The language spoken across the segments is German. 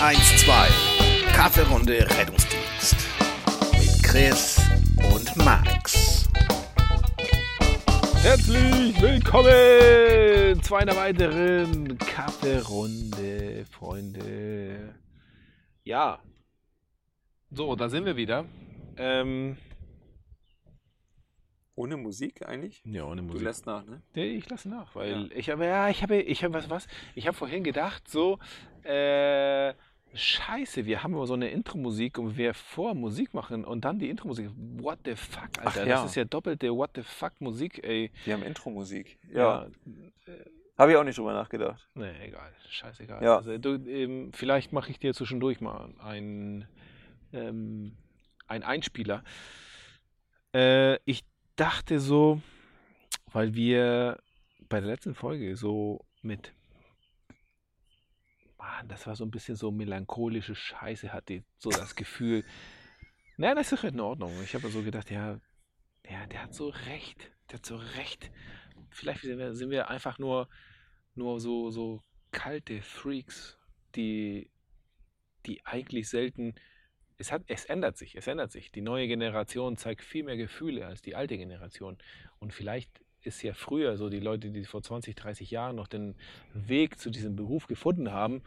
112 Kaffeerunde Rettungsdienst mit Chris und Max. Herzlich willkommen zu einer weiteren Kaffeerunde, Freunde. Ja, so, da sind wir wieder. Ähm, Ohne Musik eigentlich? ja, ohne Du Musik. lässt nach, ne? Nee, ich lasse nach, weil ich habe, ja, ich habe, ich habe was, was, ich habe vorhin gedacht, so, äh, Scheiße, wir haben aber so eine Intro-Musik und wir vor Musik machen und dann die Intro-Musik. What the fuck, Alter? ja. Das ist ja doppelte What the fuck Musik, ey. Die haben Intro-Musik. Ja. Ja. Habe ich auch nicht drüber nachgedacht. Nee, egal, scheißegal. Ja. Also, du, ähm, vielleicht mache ich dir zwischendurch mal einen, ähm, einen Einspieler. Äh, ich dachte so, weil wir bei der letzten Folge so mit, Mann, das war so ein bisschen so melancholische Scheiße, hatte so das Gefühl, naja, das ist doch in Ordnung. Ich habe so gedacht, ja, ja, der hat so recht, der hat so recht. Vielleicht sind wir, sind wir einfach nur, nur so, so kalte Freaks, die, die eigentlich selten. Es, hat, es ändert sich, es ändert sich. Die neue Generation zeigt viel mehr Gefühle als die alte Generation. Und vielleicht ist ja früher so die Leute, die vor 20, 30 Jahren noch den Weg zu diesem Beruf gefunden haben,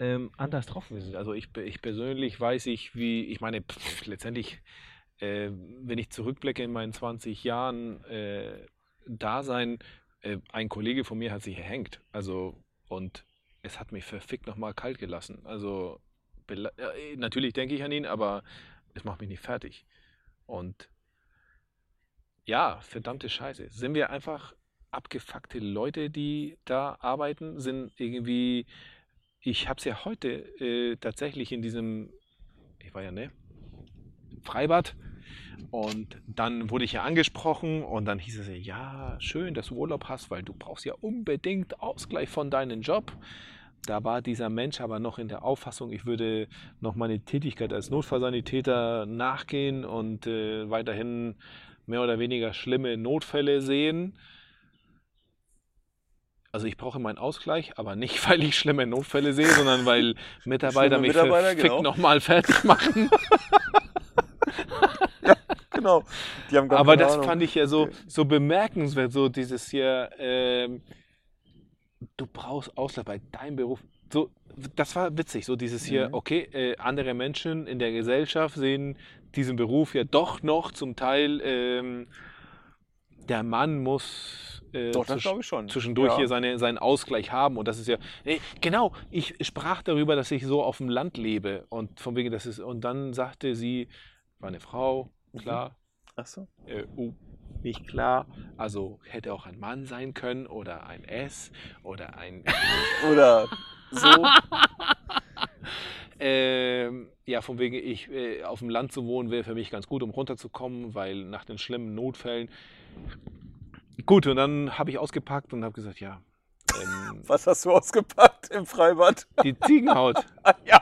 ähm, anders drauf sind. Also ich, ich persönlich weiß ich, wie, ich meine, pff, letztendlich, äh, wenn ich zurückblicke in meinen 20 Jahren äh, Dasein, äh, ein Kollege von mir hat sich erhängt. Also, und es hat mich verfickt nochmal kalt gelassen. Also, äh, natürlich denke ich an ihn, aber es macht mich nicht fertig. Und ja, verdammte Scheiße. Sind wir einfach abgefuckte Leute, die da arbeiten? Sind irgendwie, ich habe es ja heute äh, tatsächlich in diesem, ich war ja, ne, Freibad. Und dann wurde ich ja angesprochen und dann hieß es ja, ja, schön, dass du Urlaub hast, weil du brauchst ja unbedingt Ausgleich von deinem Job. Da war dieser Mensch aber noch in der Auffassung, ich würde noch meine Tätigkeit als Notfallsanitäter nachgehen und äh, weiterhin mehr oder weniger schlimme Notfälle sehen. Also ich brauche meinen Ausgleich, aber nicht, weil ich schlimme Notfälle sehe, sondern weil Mitarbeiter mich Mitarbeiter, genau. nochmal fertig machen. Genau. Haben gar Aber das Ahnung. fand ich ja so, so bemerkenswert, so dieses hier, ähm, du brauchst Ausgleich bei deinem Beruf. So, das war witzig, so dieses hier, Mhm. okay, äh, andere Menschen in der Gesellschaft sehen diesen Beruf ja doch noch zum Teil, ähm, der Mann muss äh, Doch, zwisch- glaube ich schon. zwischendurch ja. hier seine, seinen Ausgleich haben. Und das ist ja, nee, genau, ich sprach darüber, dass ich so auf dem Land lebe. Und von wegen, das ist, und dann sagte sie, war eine Frau, Mhm. klar, Ach so. äh, oh, nicht klar. Also hätte auch ein Mann sein können oder ein S oder ein. Oder so. ähm, ja, von wegen, ich äh, auf dem Land zu wohnen wäre für mich ganz gut, um runterzukommen, weil nach den schlimmen Notfällen. Gut, und dann habe ich ausgepackt und habe gesagt, ja. Ähm, Was hast du ausgepackt im Freibad? die Ziegenhaut. ja.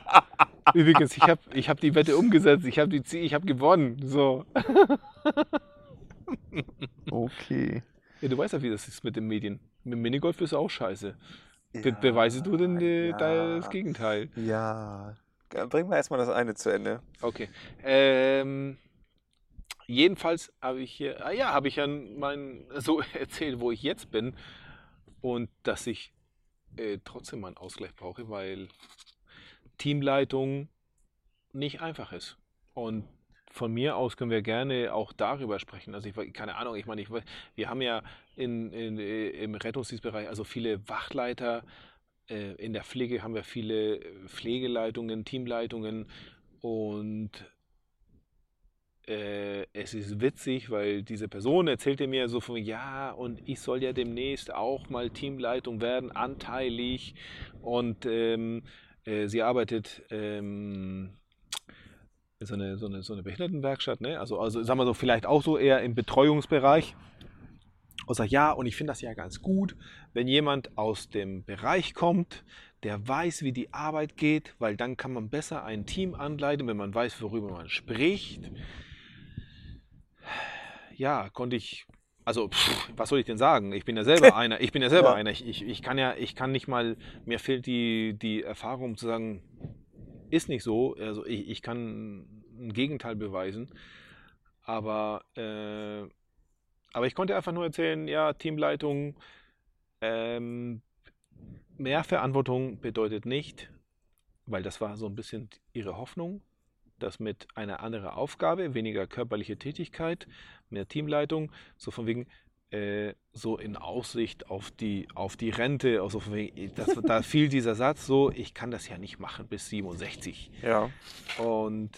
Übrigens, ich habe ich hab die Wette umgesetzt. Ich habe die Zie- ich habe gewonnen. So. Okay. Ja, du weißt ja, wie das ist mit den Medien. Mit dem Minigolf ist auch scheiße. Be beweise du denn äh, ja. das Gegenteil? Ja. Bring mal erstmal das eine zu Ende. Okay. Ähm, jedenfalls habe ich hier, ah ja, habe ich ja mein, so erzählt, wo ich jetzt bin und dass ich äh, trotzdem einen Ausgleich brauche, weil Teamleitung nicht einfach ist. Und von mir aus können wir gerne auch darüber sprechen. Also ich keine Ahnung, ich meine, ich, wir haben ja in, in, äh, im Rettungsdienstbereich also viele Wachleiter, äh, in der Pflege haben wir viele Pflegeleitungen, Teamleitungen und äh, es ist witzig, weil diese Person erzählte mir so von, ja, und ich soll ja demnächst auch mal Teamleitung werden, anteilig. Und ähm, äh, sie arbeitet ähm, so eine, so eine, so eine Behindertenwerkstatt, ne? Also, also sagen wir so, vielleicht auch so eher im Betreuungsbereich. Und sagt, ja, und ich finde das ja ganz gut, wenn jemand aus dem Bereich kommt, der weiß, wie die Arbeit geht, weil dann kann man besser ein Team anleiten, wenn man weiß, worüber man spricht. Ja, konnte ich, also pff, was soll ich denn sagen? Ich bin ja selber einer. Ich bin ja selber Ja. einer. Ich, ich, ich kann ja, ich kann nicht mal, mir fehlt die, die Erfahrung um zu sagen, ist nicht so. Also ich, ich kann ein Gegenteil beweisen. Aber, äh, aber ich konnte einfach nur erzählen, ja, Teamleitung, ähm, mehr Verantwortung bedeutet nicht, weil das war so ein bisschen ihre Hoffnung, dass mit einer anderen Aufgabe, weniger körperliche Tätigkeit, mehr Teamleitung, so von wegen, äh, so in Aussicht auf die, auf die Rente, also wegen, das, da fiel dieser Satz so, ich kann das ja nicht machen bis 67. Ja. Und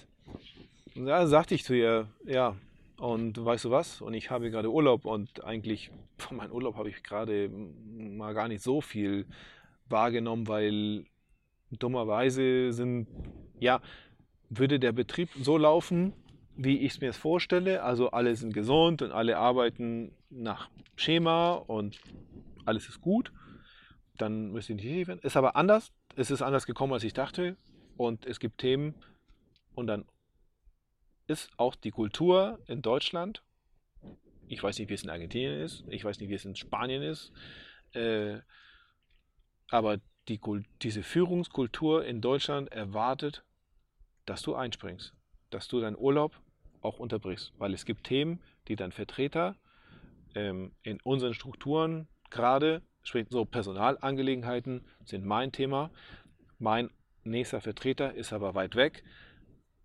da sagte ich zu ihr, ja, und weißt du was? Und ich habe gerade Urlaub und eigentlich von meinem Urlaub habe ich gerade mal gar nicht so viel wahrgenommen, weil dummerweise sind, ja, würde der Betrieb so laufen, wie ich es mir vorstelle. Also alle sind gesund und alle arbeiten nach Schema und alles ist gut. Dann müsste ich nicht werden. Ist aber anders. Es ist anders gekommen, als ich dachte. Und es gibt Themen. Und dann ist auch die Kultur in Deutschland. Ich weiß nicht, wie es in Argentinien ist. Ich weiß nicht, wie es in Spanien ist. Äh, aber die, diese Führungskultur in Deutschland erwartet, dass du einspringst, dass du deinen Urlaub auch unterbrichst, weil es gibt Themen, die dann Vertreter ähm, in unseren Strukturen gerade, sprich so Personalangelegenheiten sind mein Thema, mein nächster Vertreter ist aber weit weg,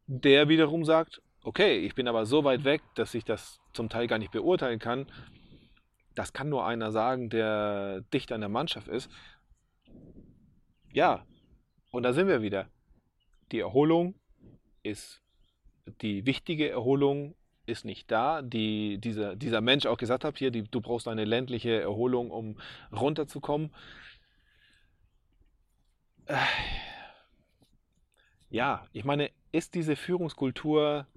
der wiederum sagt, okay, ich bin aber so weit weg, dass ich das zum Teil gar nicht beurteilen kann. Das kann nur einer sagen, der dicht an der Mannschaft ist. Ja, und da sind wir wieder. Die Erholung ist, die wichtige Erholung ist nicht da. Die, dieser, dieser Mensch auch gesagt hat, hier, die, du brauchst eine ländliche Erholung, um runterzukommen. Ja, ich meine, ist diese Führungskultur,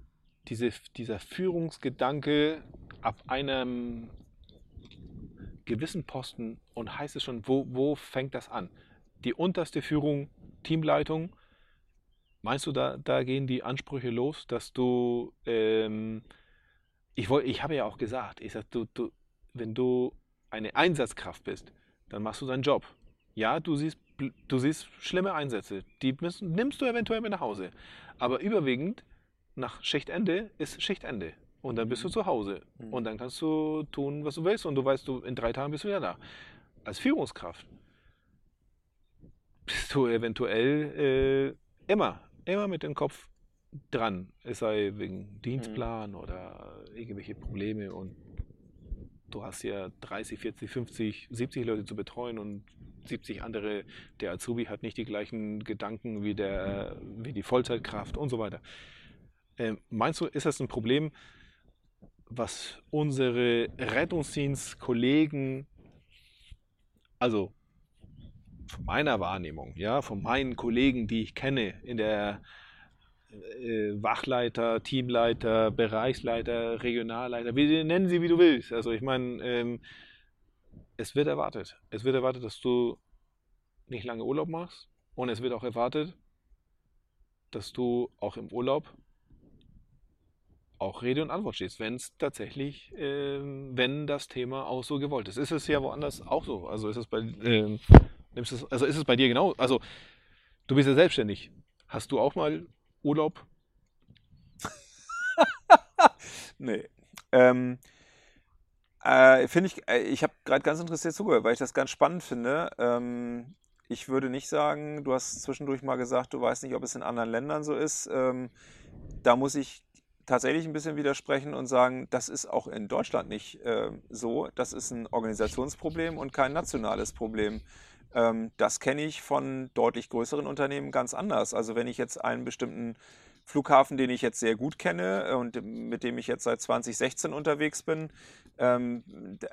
diese, dieser Führungsgedanke ab einem gewissen Posten und heißt es schon, wo, wo fängt das an? Die unterste Führung, Teamleitung, meinst du, da, da gehen die Ansprüche los, dass du ähm, ich, wollt, ich habe ja auch gesagt, ich sag, du, du, wenn du eine Einsatzkraft bist, dann machst du deinen Job. Ja, du siehst, du siehst schlimme Einsätze, die müssen, nimmst du eventuell mit nach Hause. Aber überwiegend nach Schichtende ist Schichtende. Und dann bist du zu Hause. Mhm. Und dann kannst du tun, was du willst. Und du weißt, du in drei Tagen bist du wieder da. Als Führungskraft bist du eventuell äh, immer, immer mit dem Kopf dran. Es sei wegen Dienstplan mhm. oder irgendwelche Probleme und du hast ja 30, 40, 50, 70 Leute zu betreuen und 70 andere, der Azubi hat nicht die gleichen Gedanken wie, der, wie die Vollzeitkraft und so weiter. Ähm, meinst du, ist das ein Problem, was unsere Rettungsdienstkollegen, also von meiner Wahrnehmung, ja, von meinen Kollegen, die ich kenne in der Wachleiter, Teamleiter, Bereichsleiter, Regionalleiter, wie, nennen sie, wie du willst. Also ich meine, ähm, es wird erwartet. Es wird erwartet, dass du nicht lange Urlaub machst und es wird auch erwartet, dass du auch im Urlaub auch Rede und Antwort stehst, wenn es tatsächlich, äh, wenn das Thema auch so gewollt ist. Ist es ja woanders auch so? Also ist es bei, äh, es, also ist es bei dir genau? Also du bist ja selbstständig. Hast du auch mal Urlaub? nee. Ähm, äh, finde ich, äh, ich habe gerade ganz interessiert zugehört, weil ich das ganz spannend finde. Ähm, ich würde nicht sagen, du hast zwischendurch mal gesagt, du weißt nicht, ob es in anderen Ländern so ist. Ähm, da muss ich tatsächlich ein bisschen widersprechen und sagen, das ist auch in Deutschland nicht äh, so. Das ist ein Organisationsproblem und kein nationales Problem. Ähm, das kenne ich von deutlich größeren Unternehmen ganz anders. Also wenn ich jetzt einen bestimmten Flughafen, den ich jetzt sehr gut kenne und mit dem ich jetzt seit 2016 unterwegs bin, ähm,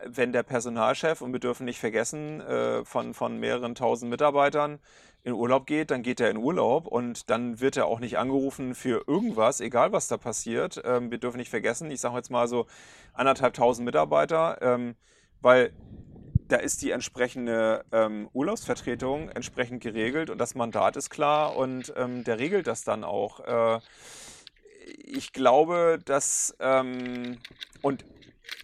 wenn der Personalchef, und wir dürfen nicht vergessen, äh, von, von mehreren tausend Mitarbeitern in Urlaub geht, dann geht er in Urlaub und dann wird er auch nicht angerufen für irgendwas, egal was da passiert. Ähm, wir dürfen nicht vergessen, ich sage jetzt mal so anderthalb tausend Mitarbeiter, ähm, weil da ist die entsprechende ähm, Urlaubsvertretung entsprechend geregelt und das Mandat ist klar und ähm, der regelt das dann auch. Äh, ich glaube, dass ähm, und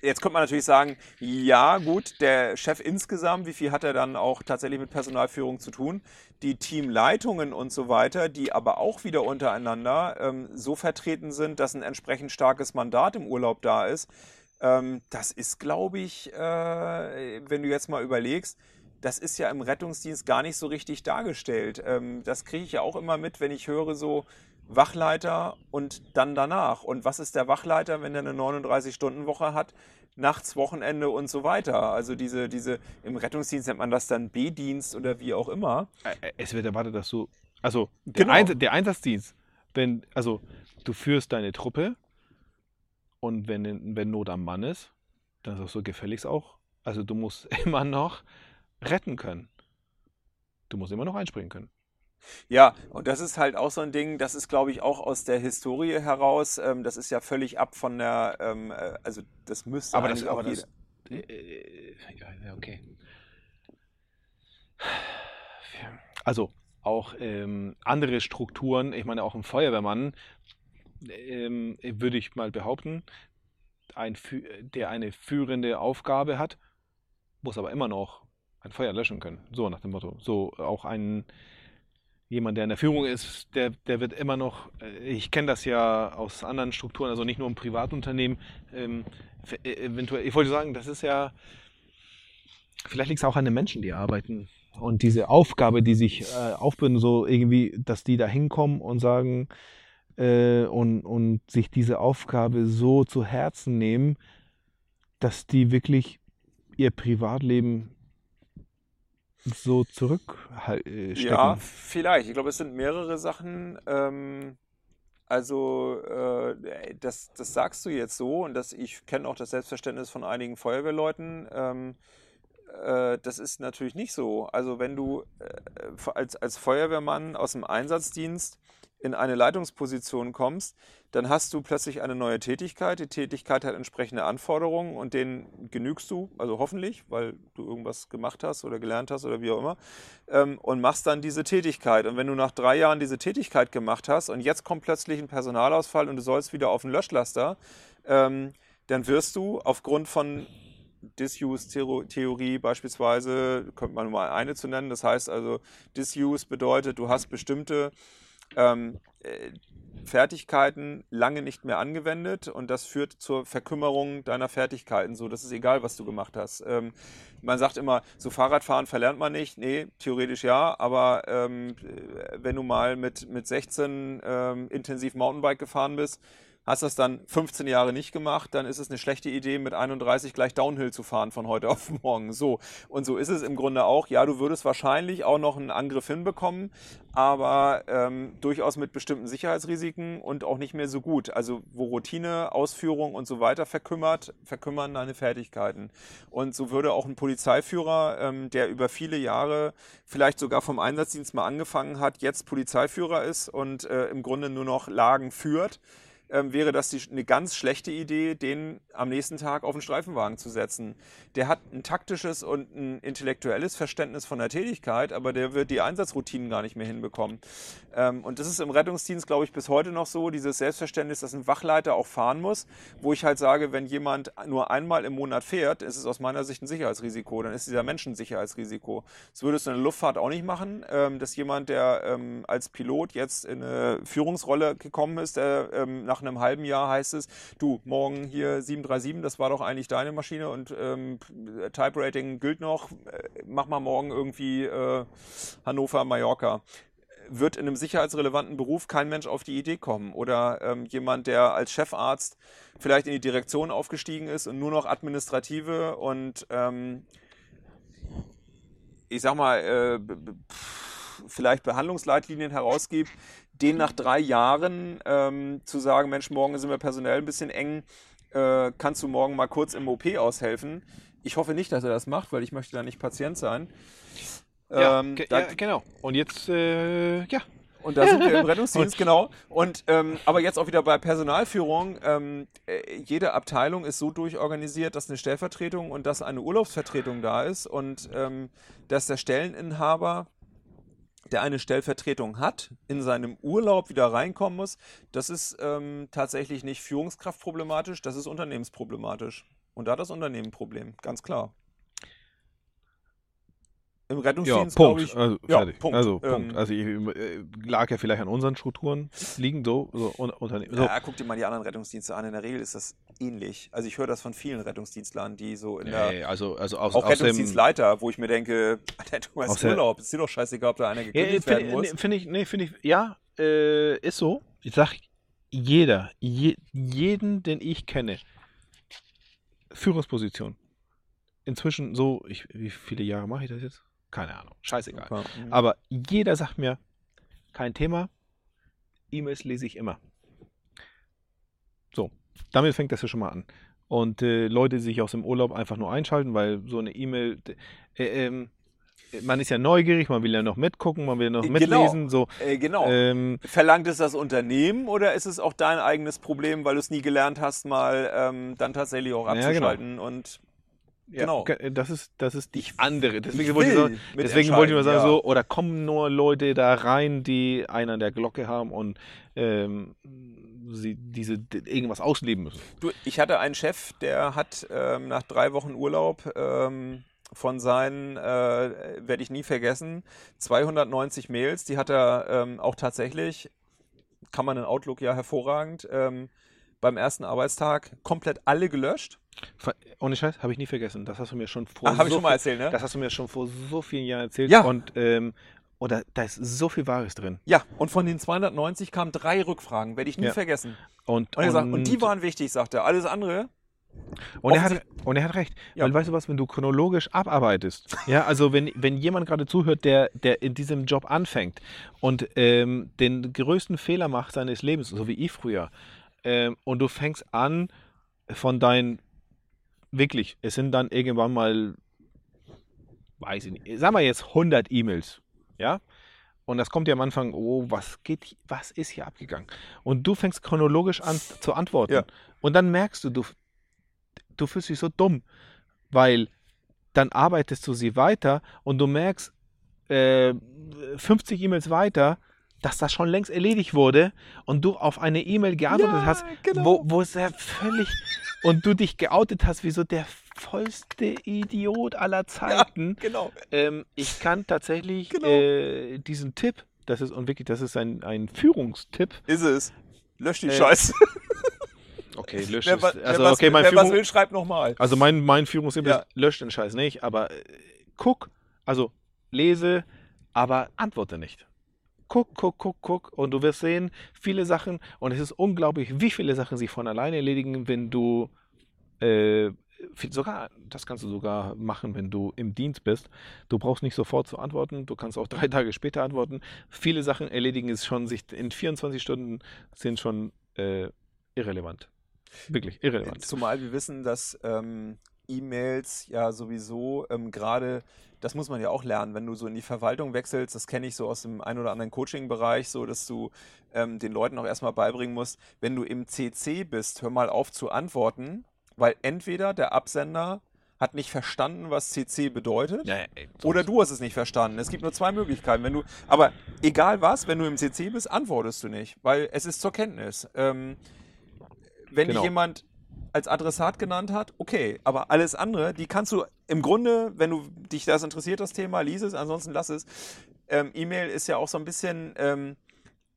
Jetzt könnte man natürlich sagen, ja gut, der Chef insgesamt, wie viel hat er dann auch tatsächlich mit Personalführung zu tun? Die Teamleitungen und so weiter, die aber auch wieder untereinander ähm, so vertreten sind, dass ein entsprechend starkes Mandat im Urlaub da ist. Ähm, das ist, glaube ich, äh, wenn du jetzt mal überlegst, das ist ja im Rettungsdienst gar nicht so richtig dargestellt. Ähm, das kriege ich ja auch immer mit, wenn ich höre so, Wachleiter und dann danach. Und was ist der Wachleiter, wenn er eine 39-Stunden-Woche hat? Nachts, Wochenende und so weiter. Also diese, diese, im Rettungsdienst nennt man das dann B-Dienst oder wie auch immer. Es wird erwartet, dass du, also der, genau. Einsatz, der Einsatzdienst, wenn, also du führst deine Truppe und wenn, wenn Not am Mann ist, dann ist auch so gefälligst auch. Also du musst immer noch retten können. Du musst immer noch einspringen können. Ja, und das ist halt auch so ein Ding, das ist, glaube ich, auch aus der Historie heraus, ähm, das ist ja völlig ab von der, ähm, äh, also das müsste aber das, aber das, äh, äh, ja, okay. Also auch ähm, andere Strukturen, ich meine auch ein Feuerwehrmann, ähm, würde ich mal behaupten, ein, der eine führende Aufgabe hat, muss aber immer noch ein Feuer löschen können. So nach dem Motto. So auch ein jemand, der in der Führung ist, der, der wird immer noch, äh, ich kenne das ja aus anderen Strukturen, also nicht nur im Privatunternehmen, ähm, äh, eventuell, ich wollte sagen, das ist ja, vielleicht liegt es auch an den Menschen, die arbeiten. Und diese Aufgabe, die sich äh, aufbürden, so irgendwie, dass die da hinkommen und sagen äh, und, und sich diese Aufgabe so zu Herzen nehmen, dass die wirklich ihr Privatleben so zurückstecken? Ja, vielleicht. Ich glaube, es sind mehrere Sachen. Ähm, also, äh, das, das sagst du jetzt so und das, ich kenne auch das Selbstverständnis von einigen Feuerwehrleuten. Ähm, äh, das ist natürlich nicht so. Also, wenn du äh, als, als Feuerwehrmann aus dem Einsatzdienst in eine Leitungsposition kommst, dann hast du plötzlich eine neue Tätigkeit. Die Tätigkeit hat entsprechende Anforderungen und denen genügst du, also hoffentlich, weil du irgendwas gemacht hast oder gelernt hast oder wie auch immer, ähm, und machst dann diese Tätigkeit. Und wenn du nach drei Jahren diese Tätigkeit gemacht hast und jetzt kommt plötzlich ein Personalausfall und du sollst wieder auf den Löschlaster, ähm, dann wirst du aufgrund von Disuse-Theorie beispielsweise, könnte man mal eine zu nennen, das heißt also, Disuse bedeutet, du hast bestimmte ähm, äh, Fertigkeiten lange nicht mehr angewendet und das führt zur Verkümmerung deiner Fertigkeiten. So, das ist egal, was du gemacht hast. Ähm, man sagt immer, so Fahrradfahren verlernt man nicht. Nee, theoretisch ja, aber ähm, wenn du mal mit, mit 16 ähm, intensiv Mountainbike gefahren bist, Hast das dann 15 Jahre nicht gemacht, dann ist es eine schlechte Idee, mit 31 gleich Downhill zu fahren von heute auf morgen. So. Und so ist es im Grunde auch. Ja, du würdest wahrscheinlich auch noch einen Angriff hinbekommen, aber ähm, durchaus mit bestimmten Sicherheitsrisiken und auch nicht mehr so gut. Also wo Routine, Ausführung und so weiter verkümmert, verkümmern deine Fertigkeiten. Und so würde auch ein Polizeiführer, ähm, der über viele Jahre vielleicht sogar vom Einsatzdienst mal angefangen hat, jetzt Polizeiführer ist und äh, im Grunde nur noch Lagen führt, ähm, wäre das die, eine ganz schlechte Idee, den am nächsten Tag auf den Streifenwagen zu setzen. Der hat ein taktisches und ein intellektuelles Verständnis von der Tätigkeit, aber der wird die Einsatzroutinen gar nicht mehr hinbekommen. Ähm, und das ist im Rettungsdienst, glaube ich, bis heute noch so, dieses Selbstverständnis, dass ein Wachleiter auch fahren muss, wo ich halt sage, wenn jemand nur einmal im Monat fährt, ist es aus meiner Sicht ein Sicherheitsrisiko, dann ist dieser Mensch ein Sicherheitsrisiko. Das würdest du in der Luftfahrt auch nicht machen, ähm, dass jemand, der ähm, als Pilot jetzt in eine Führungsrolle gekommen ist, der ähm, nach nach einem halben Jahr heißt es, du, morgen hier 737, das war doch eigentlich deine Maschine und ähm, Type Rating gilt noch, äh, mach mal morgen irgendwie äh, Hannover, Mallorca wird in einem sicherheitsrelevanten Beruf kein Mensch auf die Idee kommen. Oder ähm, jemand, der als Chefarzt vielleicht in die Direktion aufgestiegen ist und nur noch administrative und ähm, ich sag mal, äh, vielleicht Behandlungsleitlinien herausgibt, den nach drei Jahren ähm, zu sagen, Mensch, morgen sind wir personell ein bisschen eng, äh, kannst du morgen mal kurz im OP aushelfen? Ich hoffe nicht, dass er das macht, weil ich möchte da nicht Patient sein. Ja, ähm, ja genau. Und jetzt, äh, ja. Und da sind wir im Rettungsdienst, genau. Und ähm, aber jetzt auch wieder bei Personalführung. Ähm, äh, jede Abteilung ist so durchorganisiert, dass eine Stellvertretung und dass eine Urlaubsvertretung da ist und ähm, dass der Stelleninhaber der eine Stellvertretung hat, in seinem Urlaub wieder reinkommen muss, das ist ähm, tatsächlich nicht Führungskraftproblematisch, das ist unternehmensproblematisch. Und da hat das Unternehmen ein Problem, ganz klar. Im Ja, Rettungsdienst, Punkt. glaube ich. also, ja, fertig. Punkt. Also, Ähm, Punkt. Also, ich, äh, lag ja vielleicht an unseren Strukturen, liegen so, so un, Unternehmen. So. Ja, guck dir mal die anderen Rettungsdienste an. In der Regel ist das ähnlich. Also ich höre das von vielen Rettungsdienstlern, die so in der Nee, also, also aus, auch aus dem. Rettungsdienstleiter, wo ich mir denke, Alter, du hast der- Urlaub, ist dir doch scheißegal, ob da einer Ja, gekündigt finde werden muss. nee, find ich, nee, finde ich, ja, äh, ist so. Ich sag, jeder, je, jeden, den ich kenne, Führungsposition. Inzwischen so, ich, wie viele Jahre mache ich das jetzt? Keine Ahnung, scheißegal. Super. Mhm. Aber jeder sagt mir, kein Thema, E-Mails lese ich immer. So, damit fängt das ja schon mal an. Und äh, Leute, die sich aus dem Urlaub einfach nur einschalten, weil so eine E-Mail, äh, ähm, man ist ja neugierig, man will ja noch mitgucken, man will noch Genau. mitlesen, so. Äh, genau. Ähm, Verlangt es das Unternehmen oder ist es auch dein eigenes Problem, weil du es nie gelernt hast, mal ähm, dann tatsächlich auch Ja, genau. abzuschalten und ja, Genau. ge- Das ist, das ist die andere. Deswegen wollte ich, sagen, deswegen wollte ich mal sagen, mitentscheiden, so, oder kommen nur Leute da rein, die einen an der Glocke haben und ähm, sie diese irgendwas ausleben müssen. Du, ich hatte einen Chef, der hat ähm, nach drei Wochen Urlaub ähm, von seinen, äh, werde ich nie vergessen, 290 Mails, die hat er ähm, auch tatsächlich, kann man in Outlook ja hervorragend, ähm, beim ersten Arbeitstag komplett alle gelöscht. Ohne Scheiß, habe ich nie vergessen. Das hast du mir schon vor Ah, habe ich so schon mal erzählt, ne? Das hast du mir schon vor so vielen Jahren erzählt. Ja. Und ähm, oder da ist so viel Wahres drin. Ja, und von den 290 kamen drei Rückfragen, werde ich nie Ja. vergessen. Und, Und, er sagt, und die waren wichtig, sagt er. Alles andere, Und er, hat, und er hat recht. Ja. Weil weißt du was, wenn du chronologisch abarbeitest, ja, also wenn, wenn jemand gerade zuhört, der, der in diesem Job anfängt und ähm, den größten Fehler macht seines Lebens, so wie ich früher, ähm, und du fängst an von deinen, wirklich, es sind dann irgendwann mal, weiß ich nicht, sagen wir jetzt 100 E-Mails, ja, und das kommt ja am Anfang, oh, was geht, was ist hier abgegangen? Und du fängst chronologisch an zu antworten. Ja. Und dann merkst du, du, du fühlst dich so dumm, weil dann arbeitest du sie weiter und du merkst äh, 50 E-Mails weiter, dass das schon längst erledigt wurde und du auf eine E-Mail geantwortet hast, genau. wo, wo es ja völlig und du dich geoutet hast wie so der vollste Idiot aller Zeiten. genau. Ähm, ich kann tatsächlich Genau. äh, diesen Tipp, das ist und wirklich, das ist ein, ein Führungstipp. Ist es. Lösch die Äh, Scheiße. Okay, löscht Wer, Also wer, was, okay, mein wer was Führung, will, schreibt nochmal. also mein, mein Führungstipp Ja. ist, löscht den Scheiß nicht, aber äh, guck, also lese, aber antworte nicht. Guck, guck, guck, guck und du wirst sehen, viele Sachen und es ist unglaublich, wie viele Sachen sich von alleine erledigen, wenn du äh, sogar, das kannst du sogar machen, wenn du im Dienst bist. Du brauchst nicht sofort zu antworten, du kannst auch drei Tage später antworten. Viele Sachen erledigen es schon sich in 24 Stunden sind schon äh, irrelevant. Wirklich irrelevant. Zumal wir wissen, dass ähm, E-Mails ja sowieso ähm, gerade, das muss man ja auch lernen, wenn du so in die Verwaltung wechselst, das kenne ich so aus dem ein oder anderen Coaching-Bereich, so dass du ähm, den Leuten auch erstmal beibringen musst, wenn du im CC bist, hör mal auf zu antworten, weil entweder der Absender hat nicht verstanden, was CC bedeutet, Ja, ey, oder du hast es nicht verstanden. Es gibt nur zwei Möglichkeiten. Wenn du, aber egal was, wenn du im CC bist, antwortest du nicht, weil es ist zur Kenntnis. Ähm, wenn Genau. dich jemand als Adressat genannt hat, okay, aber alles andere, die kannst du im Grunde, wenn du dich das interessiert, das Thema, lies es, ansonsten lass es. Ähm, E-Mail ist ja auch so ein bisschen, ähm,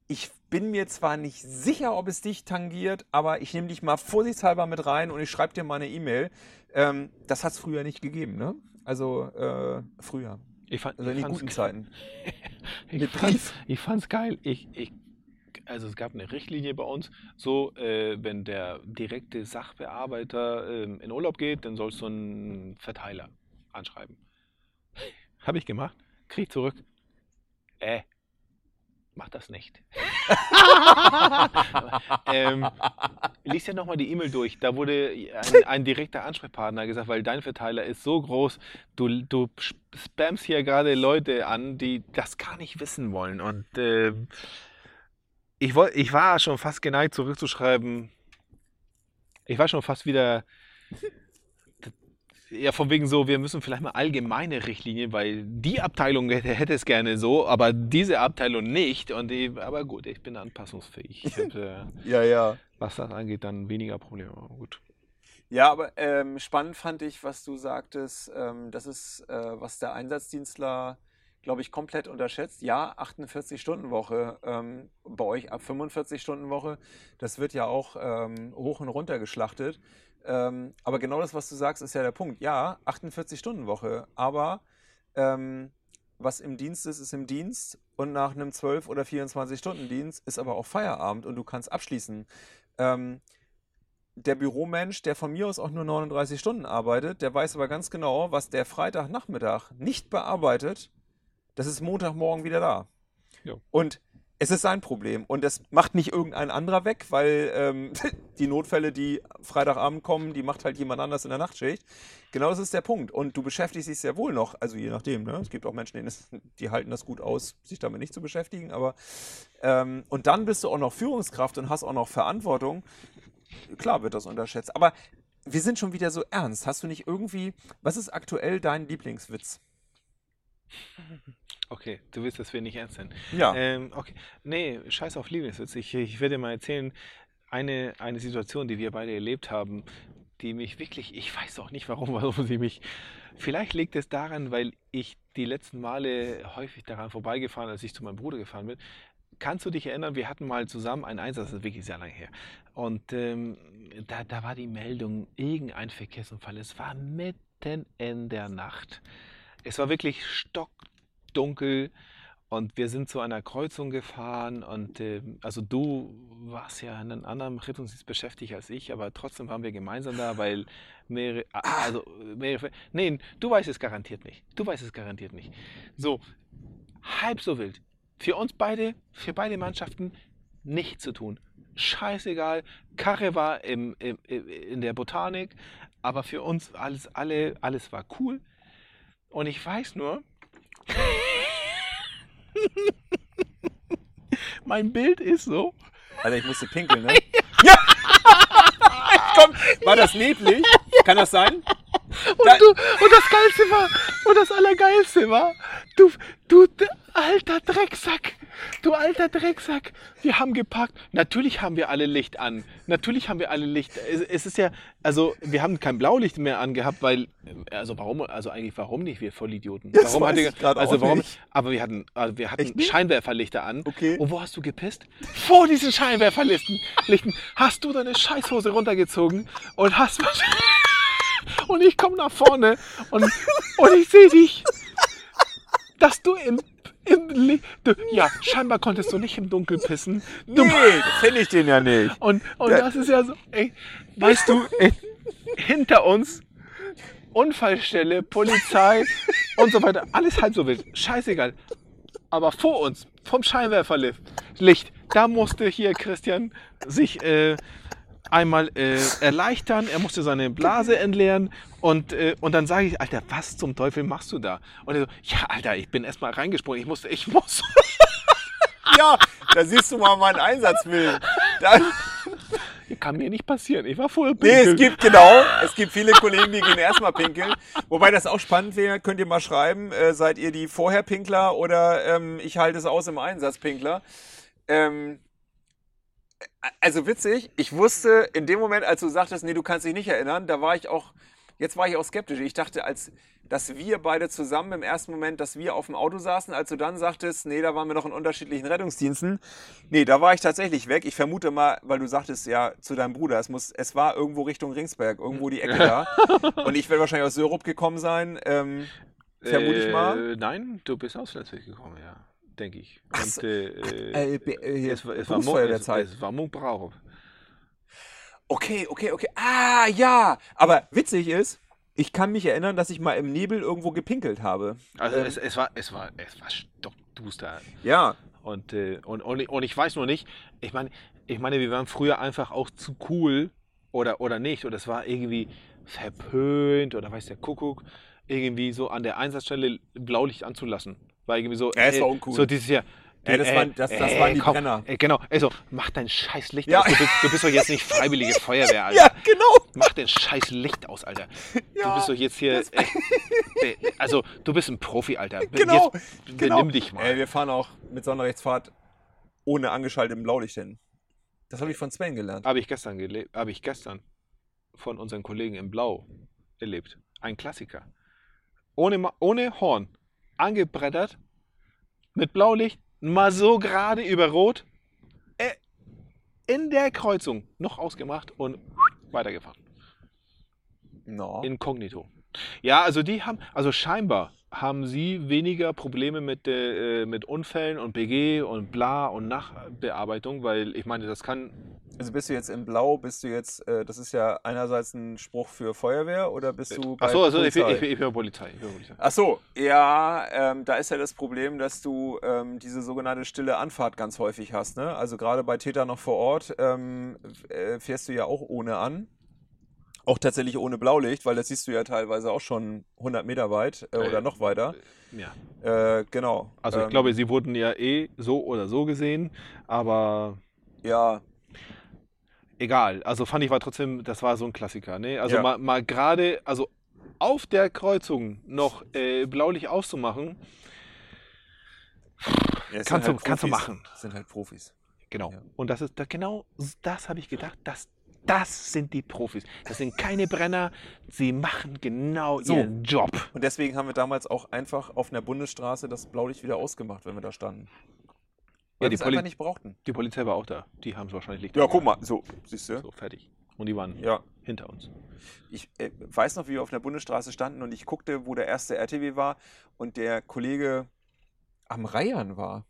ich bin mir zwar nicht sicher, ob es dich tangiert, aber ich nehme dich mal vorsichtshalber mit rein und ich schreibe dir mal eine E-Mail. Ähm, das hat es früher nicht gegeben, ne? Also äh, früher. Ich fand, Also in den guten Zeiten. Ich, fand, ich fand's geil. Ich, ich, also es gab eine Richtlinie bei uns, so äh, wenn der direkte Sachbearbeiter ähm, in Urlaub geht, dann sollst du einen Verteiler anschreiben. Habe ich gemacht, krieg zurück. Äh, mach das nicht. ähm, lies ja nochmal die E-Mail durch. Da wurde ein, ein direkter Ansprechpartner gesagt, weil dein Verteiler ist so groß, du, du spammst hier gerade Leute an, die das gar nicht wissen wollen. Und ähm, ich, woll, ich war schon fast geneigt zurückzuschreiben. Ich war schon fast wieder. Ja, von wegen so, wir müssen vielleicht mal allgemeine Richtlinien, weil die Abteilung hätte, hätte es gerne so, aber diese Abteilung nicht. Und die, aber gut, ich bin anpassungsfähig. Ich hab, äh, Ja, ja. was das angeht, dann weniger Probleme. Gut. Ja, aber ähm, spannend fand ich, was du sagtest. Ähm, das ist, äh, was der Einsatzdienstler, glaube ich, komplett unterschätzt. Ja, 48-Stunden-Woche, ähm, bei euch ab 45-Stunden-Woche. Das wird ja auch ähm, hoch und runter geschlachtet. Ähm, aber genau das, was du sagst, ist ja der Punkt. Ja, 48-Stunden-Woche, aber ähm, was im Dienst ist, ist im Dienst und nach einem 12- oder 24-Stunden-Dienst ist aber auch Feierabend und du kannst abschließen. Ähm, der Büromensch, der von mir aus auch nur 39 Stunden arbeitet, der weiß aber ganz genau, was der Freitagnachmittag nicht bearbeitet, das ist Montagmorgen wieder da. Ja. Und es ist sein Problem. Und das macht nicht irgendein anderer weg, weil ähm, die Notfälle, die Freitagabend kommen, die macht halt jemand anders in der Nachtschicht. Genau das ist der Punkt. Und du beschäftigst dich sehr wohl noch, also je nachdem, ne? Es gibt auch Menschen, es, die halten das gut aus, sich damit nicht zu beschäftigen, aber ähm, und dann bist du auch noch Führungskraft und hast auch noch Verantwortung. Klar wird das unterschätzt. Aber wir sind schon wieder so ernst. Hast du nicht irgendwie, was ist aktuell dein Lieblingswitz? Okay, du willst, dass wir nicht ernst sind. Ja. Ähm, okay. Nee, scheiß auf Lieblingswitz. Ich, ich werde dir mal erzählen, eine, eine Situation, die wir beide erlebt haben, die mich wirklich, ich weiß auch nicht warum, warum sie mich. Vielleicht liegt es daran, weil ich die letzten Male häufig daran vorbeigefahren, als ich zu meinem Bruder gefahren bin. Kannst du dich erinnern, wir hatten mal zusammen einen Einsatz, das ist wirklich sehr lange her. Und ähm, da, da war die Meldung, irgendein Verkehrsunfall. Es war mitten in der Nacht. Es war wirklich stockdunkel und wir sind zu einer Kreuzung gefahren und äh, also du warst ja in einem anderen Rettungsdienst beschäftigt als ich, aber trotzdem waren wir gemeinsam da, weil mehrere, also mehrere, nee, du weißt es garantiert nicht. Du weißt es garantiert nicht. So, halb so wild. Für uns beide, für beide Mannschaften nichts zu tun. Scheißegal. Karre war im, im, in der Botanik, aber für uns alles, alle, alles war cool. Und ich weiß nur, mein Bild ist so. Alter, ich musste pinkeln, ne? ja! Komm, war das neblig? Kann das sein? Und, Da- du, und das Geilste war, und das Allergeilste war, du, du, alter Drecksack, du alter Drecksack, wir haben geparkt. Natürlich haben wir alle Licht an. Natürlich haben wir alle Licht. Es, es ist ja, also wir haben kein Blaulicht mehr angehabt, weil, also warum, also eigentlich warum nicht, wir Vollidioten? Das warum weiß hatte, ich also warum, nicht. aber wir hatten, also wir hatten? Scheinwerferlichter an. Okay. Und wo hast du gepisst? Vor diesen Scheinwerferlichten Lichten hast du deine Scheißhose runtergezogen und hast und ich komme nach vorne und, und ich sehe dich, dass du im, du, ja, scheinbar konntest du nicht im Dunkeln pissen. Du, Nee, das kenne ich den ja nicht. und und Da- das ist ja so, ey, weißt du, ey, hinter uns Unfallstelle, Polizei und so weiter, alles halb so wild, scheißegal. Aber vor uns, vom Scheinwerferlicht, Licht, da musste hier Christian sich äh, einmal äh, erleichtern, er musste seine Blase entleeren und, äh, und dann sage ich, Alter, was zum Teufel machst du da? Und er so, ja, Alter, ich bin erstmal reingesprungen, ich musste, ich muss. Ja, da siehst du mal meinen Einsatzwillen. Da, Kann mir nicht passieren, ich war vorher nee, es pinkeln. gibt genau, es gibt viele Kollegen, die gehen erstmal pinkeln. Wobei das auch spannend wäre, könnt ihr mal schreiben, äh, seid ihr die Vorher-Pinkler oder ähm, ich halte es aus im Einsatz-Pinkler. Ähm, also witzig, ich wusste in dem Moment, als du sagtest, nee, du kannst dich nicht erinnern, da war ich auch, jetzt war ich auch skeptisch. Ich dachte, als dass wir beide zusammen im ersten Moment, dass wir auf dem Auto saßen, als du dann sagtest, nee, da waren wir noch in unterschiedlichen Rettungsdiensten. Nee, da war ich tatsächlich weg. Ich vermute mal, weil du sagtest ja zu deinem Bruder, es muss, es war irgendwo Richtung Ringsberg, irgendwo die Ecke da. Und ich werde wahrscheinlich aus Syrup gekommen sein. Ähm, vermute ich mal. Äh, nein, du bist aus Flensburg gekommen, ja, denke ich. Ach Und, so. äh, Äh, äh, hier, es, war- es war Mo- es, war. Okay, okay, okay. Ah, ja. Aber witzig ist, ich kann mich erinnern, dass ich mal im Nebel irgendwo gepinkelt habe. Also Ähm. es, es war es war es war stockduster. Ja. Und, äh, und, und, ich- und ich weiß nur nicht, ich meine, ich meine, wir waren früher einfach auch zu cool oder, oder nicht. Oder es war irgendwie verpönt oder weiß der Kuckuck, irgendwie so an der Einsatzstelle Blaulicht anzulassen. War irgendwie so. Ja, es ey, war uncool. So dieses Jahr. Ja, das waren- das- das waren die Brenner. Ey, genau, also mach dein scheiß Licht Ja. aus. Du bist, du bist doch jetzt nicht freiwillige Feuerwehr, Alter. Ja, genau. Mach dein scheiß Licht aus, Alter. Du Ja, bist doch jetzt hier. Äh, äh, also, du bist ein Profi, Alter. Genau. Jetzt genau. benimm dich mal. Ey, wir fahren auch mit Sonderrechtsfahrt ohne angeschaltetem Blaulicht hin. Das habe ich von Sven gelernt. Habe ich gestern gelebt. Habe ich gestern von unseren Kollegen in Blau erlebt. Ein Klassiker. Ohne, ohne Horn. Angebrettert. Mit Blaulicht. Mal so gerade über Rot. Äh, in der Kreuzung noch ausgemacht und weitergefahren. No. Inkognito. Ja, also die haben, also scheinbar haben sie weniger Probleme mit, äh, mit Unfällen und BG und bla und Nachbearbeitung, weil ich meine, das kann. Also bist du jetzt in Blau, bist du jetzt, äh, das ist ja einerseits ein Spruch für Feuerwehr oder bist du bei Achso, also ich, bin- Polizei? ich, bin- ich bin Polizei. Ich bin Polizei. Ach so, ja, ähm, da ist ja das Problem, dass du ähm, diese sogenannte stille Anfahrt ganz häufig hast. Ne? Also gerade bei Täter noch vor Ort ähm, äh, fährst du ja auch ohne an. Auch tatsächlich ohne Blaulicht, weil das siehst du ja teilweise auch schon 100 Meter weit äh, Äh, oder noch weiter. Ja. Äh, genau. Also ich Ähm, glaube, sie wurden ja eh so oder so gesehen, aber Ja, egal. Also fand ich war trotzdem, das war so ein Klassiker. Ne? Also Ja. mal, mal gerade, also auf der Kreuzung noch äh, Blaulicht auszumachen, ja, Kannst sind du- kannst du Profis. machen. Sind halt Profis. Genau. Ja. Und das ist da, genau das habe ich gedacht, das, das sind die Profis. Das sind keine Brenner, sie machen genau So. ihren Job. Und deswegen haben wir damals auch einfach auf einer Bundesstraße das Blaulicht wieder ausgemacht, wenn wir da standen. Weil Ja, die wir es Poli- einfach nicht brauchten. Die Polizei war auch da. Die haben es wahrscheinlich Licht Ja, guck mal, so, siehst du? So, fertig. Und die waren Ja, hinter uns. ich äh, weiß noch, wie wir auf der Bundesstraße standen und ich guckte, wo der erste RTW war und der Kollege am Reihern war.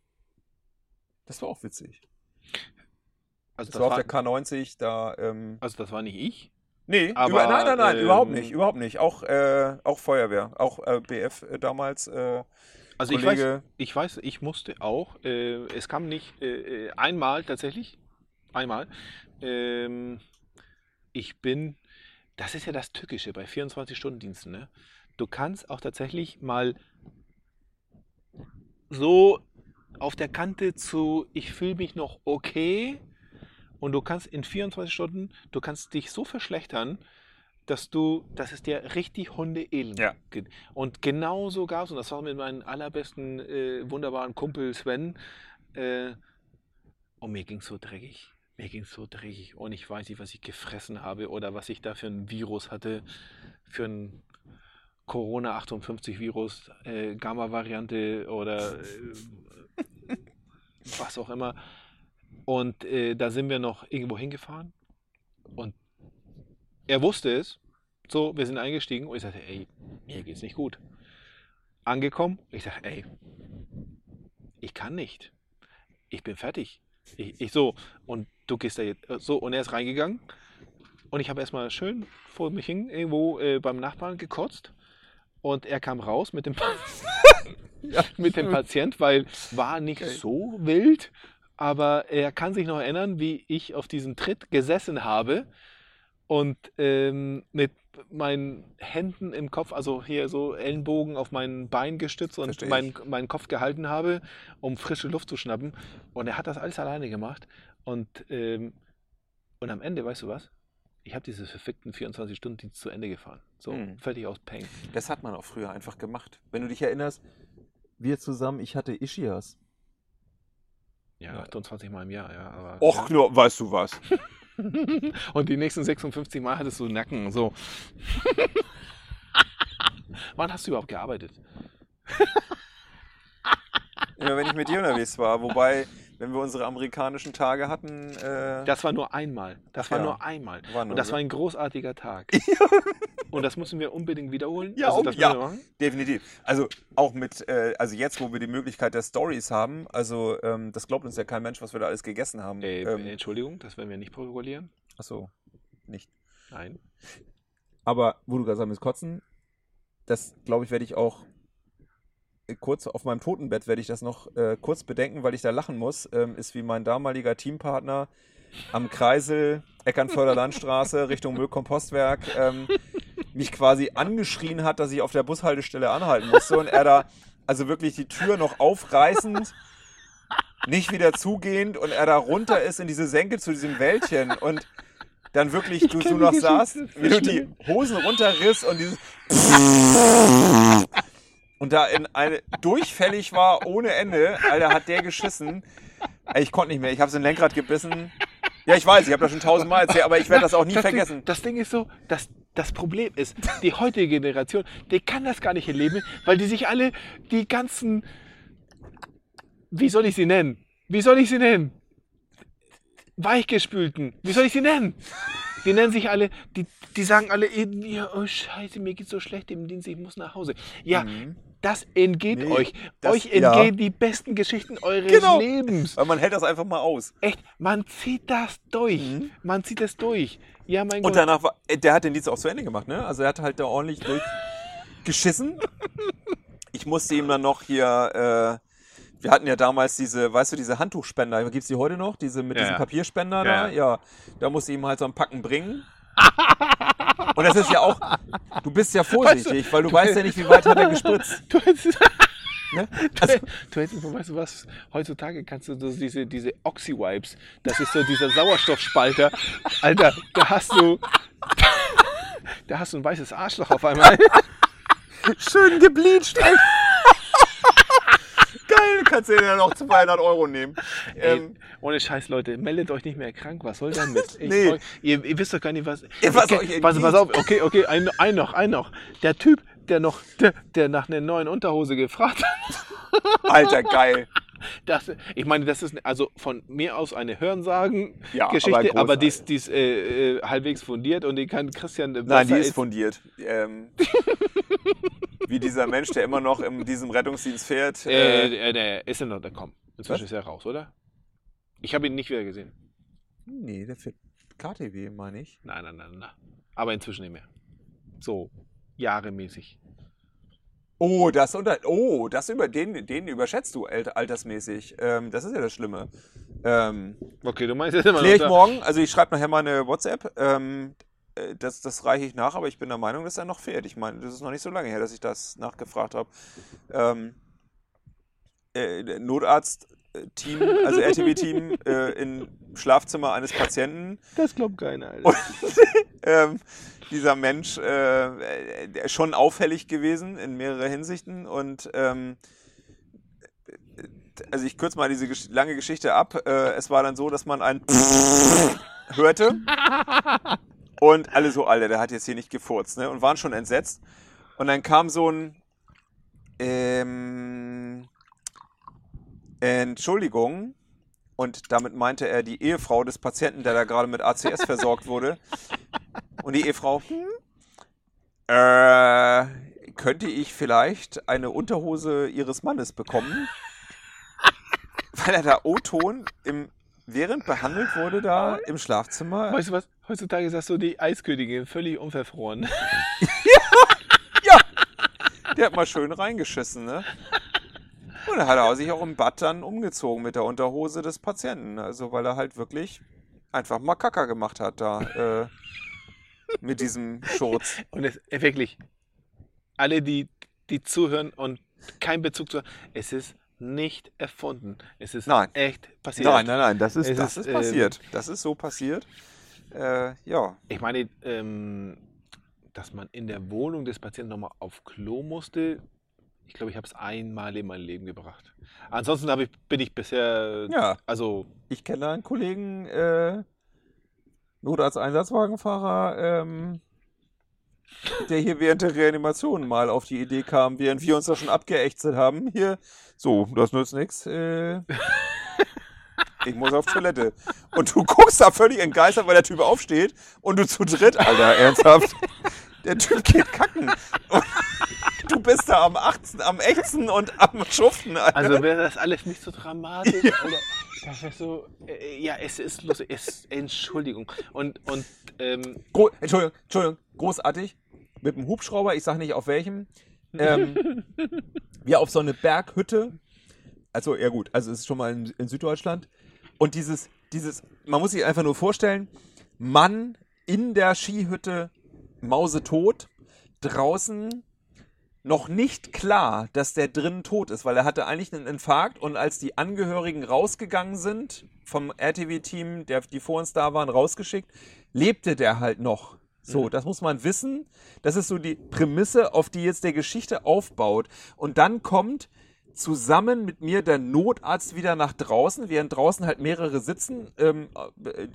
Das war auch witzig. Also Das, das, war auf der K90, da. Ähm, also das war nicht ich. nee, aber, über, nein, nein, nein, ähm, überhaupt nicht, überhaupt nicht. Auch, äh, auch Feuerwehr, auch äh, BF äh, damals. Äh, Also ich weiß, ich weiß, ich musste auch, äh, es kam nicht äh, einmal tatsächlich, einmal. Ähm, ich bin, das ist ja das Tückische bei 24-Stunden-Diensten, ne? Du kannst auch tatsächlich mal so auf der Kante zu, ich fühle mich noch okay und du kannst in 24 Stunden, du kannst dich so verschlechtern, dass du, dass es dir richtig Hundeelend Ja. geht. Und genauso gab es, und das war mit meinem allerbesten, äh, wunderbaren Kumpel Sven, äh, und mir ging es so dreckig. Mir ging es so dreckig. Und ich weiß nicht, was ich gefressen habe oder was ich da für ein Virus hatte, für ein Corona 58 Virus, äh, Gamma-Variante oder äh, was auch immer. Und äh, da sind wir noch irgendwo hingefahren und er wusste es. So, wir sind eingestiegen und ich sagte, ey, mir geht's nicht gut. Angekommen, ich sage, ey, ich kann nicht. Ich bin fertig. Ich, ich so, und du gehst da jetzt, so, und er ist reingegangen und ich habe erstmal schön vor mich hin, irgendwo äh, beim Nachbarn gekotzt und er kam raus mit dem, mit dem Patient, weil war nicht Okay. so wild, aber er kann sich noch erinnern, wie ich auf diesem Tritt gesessen habe und ähm, mit meinen Händen im Kopf, also hier so Ellenbogen auf mein Bein gestützt und meinen, meinen Kopf gehalten habe, um frische Luft zu schnappen. Und er hat das alles alleine gemacht. Und, ähm, und am Ende, weißt du was? Ich habe diese verfickten 24-Stunden-Dienst zu Ende gefahren. So, Mhm. fertig aus Peng. das hat man auch früher einfach gemacht. Wenn du dich erinnerst, wir zusammen, ich hatte Ischias. Ja, Ja. 28 Mal im Jahr, ja. Aber, Och, nur, weißt du was. Und die nächsten 56 Mal hattest du Nacken. So. Wann hast du überhaupt gearbeitet? Immer wenn ich mit dir unterwegs war. Wobei, wenn wir unsere amerikanischen Tage hatten, äh, Das war nur einmal. Das war Ja. nur einmal. war nur Und das so. war ein großartiger Tag. Und das müssen wir unbedingt wiederholen. Ja, also das ja. definitiv. Also auch mit, äh, also jetzt, wo wir die Möglichkeit der Stories haben, also ähm, das glaubt uns ja kein Mensch, was wir da alles gegessen haben. Äh, ähm, Entschuldigung, das werden wir nicht protokollieren. achso, nicht. Nein. Aber wo du gerade sagst, mit Kotzen, das glaube ich, werde ich auch kurz auf meinem Totenbett werde ich das noch äh, kurz bedenken, weil ich da lachen muss, ähm, ist wie mein damaliger Teampartner am Kreisel, Eckernförder Landstraße, Richtung Müllkompostwerk, ähm, mich quasi angeschrien hat, dass ich auf der Bushaltestelle anhalten musste und er da, also wirklich die Tür noch aufreißend, nicht wieder zugehend und er da runter ist in diese Senke zu diesem Wäldchen und dann wirklich du, die noch saßt, wie du die Hosen runterriss und dieses und da in eine durchfällig war ohne Ende, Alter, hat der geschissen. Ey, Ich konnte nicht mehr. Ich habe ein Lenkrad gebissen. Ja, ich weiß, ich habe das schon tausendmal erzählt, aber ich werde das auch nie das vergessen. Ding, das Ding ist so, dass das Problem ist, die heutige Generation, die kann das gar nicht erleben, weil die sich alle die ganzen, wie soll ich sie nennen? Wie soll ich sie nennen? Weichgespülten. Wie soll ich sie nennen? Die nennen sich alle, die, die sagen alle, ja, oh Scheiße, mir geht's so schlecht im Dienst, ich muss nach Hause. Ja, das entgeht Mhm. Nee, euch. das- euch entgehen ja. die besten Geschichten eures Genau. Lebens. Weil man hält das einfach mal aus. Echt, man zieht das durch. Man zieht es durch. Ja, mein Mhm. Und Gott. danach war, äh, der hat den Dienst auch zu Ende gemacht, ne? Also er hat halt da ordentlich durchgeschissen. Ich musste ihm dann noch hier, äh, wir hatten ja damals diese, weißt du, diese Handtuchspender, gibt es die heute noch? Diese mit Ja, diesem ja. Papierspender Ja, da? Ja. Da musste ich ihm halt so ein Packen bringen. Und das ist ja auch, du bist ja vorsichtig, weil du weißt ja nicht, wie weit hat er gespritzt. Du hättest, Ne? du, Also, du hättest, weißt du was, heutzutage kannst du so diese, diese Oxy-Wipes, das ist so dieser Sauerstoffspalter. Alter, da hast du, da hast du ein weißes Arschloch auf einmal. schön gebleached. Kannst du dir dann noch 200 Euro nehmen. Ähm, Ey, ohne Scheiß, Leute, meldet euch nicht mehr krank. Was soll denn mit? Ich Nee. ihr, ihr wisst doch gar nicht, was. Ja, was okay, pass, pass auf, okay, okay, ein, ein noch, ein noch. Der Typ, der noch, der, der nach einer neuen Unterhose gefragt hat. Alter, geil. Das, ich meine, das ist also von mir aus eine Ja, Hörensagen-Geschichte, aber aber, großartig. die ist, die ist äh, äh, halbwegs fundiert und die kann Christian. Nein, die ist fundiert. Ähm, wie dieser Mensch, der immer noch in diesem Rettungsdienst fährt. Äh, Äh, äh, der ist er noch, der kommt. Inzwischen Was? ist er raus, oder? Ich habe ihn nicht wieder gesehen. nee, der fährt KTW, meine ich. Nein, nein, nein, nein. Aber inzwischen nicht mehr. So, jahremäßig. Oh, das unter, oh, das über den, den überschätzt du alt- altersmäßig. Ähm, das ist ja das Schlimme. Ähm, Okay, du meinst jetzt immer Klär ich da- morgen, also ich schreibe nachher mal eine WhatsApp. Ähm, äh, das, das reiche ich nach, aber ich bin der Meinung, dass er noch fährt. Ich meine, das ist noch nicht so lange her, dass ich das nachgefragt habe. Ähm, äh, der Notarzt-Team, also RTW-Team äh, im Schlafzimmer eines Patienten. Das glaubt keiner, Alter. Und ähm, dieser Mensch äh, der ist schon auffällig gewesen in mehrerer Hinsichten und ähm, also ich kürze mal diese gesch lange Geschichte ab. Äh, es war dann so, dass man ein hörte und alle so, Alter, der hat jetzt hier nicht gefurzt, ne? Und waren schon entsetzt. Und dann kam so ein ähm, Entschuldigung. Und damit meinte er die Ehefrau des Patienten, der da gerade mit ACS versorgt wurde. Und die Ehefrau, hm, äh, könnte ich vielleicht eine Unterhose ihres Mannes bekommen? Weil er da O-Ton im, während behandelt wurde da im Schlafzimmer. Weißt du was? Heutzutage sagst du die Eiskönigin völlig unverfroren. Der hat mal schön reingeschissen, ne? Und dann hat er sich auch im Bad dann umgezogen mit der Unterhose des Patienten. Also weil er halt wirklich einfach mal Kacker gemacht hat da äh, mit diesem Schurz. Und es äh, wirklich, alle, die, die zuhören und keinen Bezug zu es ist nicht erfunden. Es ist Nein. echt passiert. Nein, nein, nein, das ist, Es das ist, ist passiert. Das ist so passiert. Äh, ja. Ich meine, ähm, dass man in der Wohnung des Patienten nochmal auf Klo musste, ich glaube, ich habe es einmal in mein Leben gebracht. Ansonsten ich, bin ich bisher, Ja. also Ich kenne einen Kollegen, äh, Notarzt-Einsatzwagenfahrer, ähm, der hier während der Reanimation mal auf die Idee kam, während wir uns da schon abgeächtet haben, hier, so, das nützt nichts, äh, ich muss auf Toilette. Und du guckst da völlig entgeistert, weil der Typ aufsteht und du zu dritt, Alter, ernsthaft, der Typ geht kacken. Und du bist da am 18, am Ächzen und am Schuften, Alter. Also wäre das alles nicht so dramatisch. Alter. Das wäre so, äh, ja, es ist lustig, es, Entschuldigung. Und, und ähm, Gro Entschuldigung, Entschuldigung, großartig. Mit dem Hubschrauber, ich sag nicht auf welchem, ähm, wir auf so eine Berghütte. Also, ja gut, also es ist schon mal in, in Süddeutschland. Und dieses, dieses, man muss sich einfach nur vorstellen, Mann in der Skihütte, mausetot, draußen noch nicht klar, dass der drinnen tot ist, weil er hatte eigentlich einen Infarkt und als die Angehörigen rausgegangen sind, vom RTW-Team, der die vor uns da waren, rausgeschickt, lebte der halt noch. So, das muss man wissen. Das ist so die Prämisse, auf die jetzt der Geschichte aufbaut. Und dann kommt zusammen mit mir der Notarzt wieder nach draußen, während draußen halt mehrere sitzen ähm,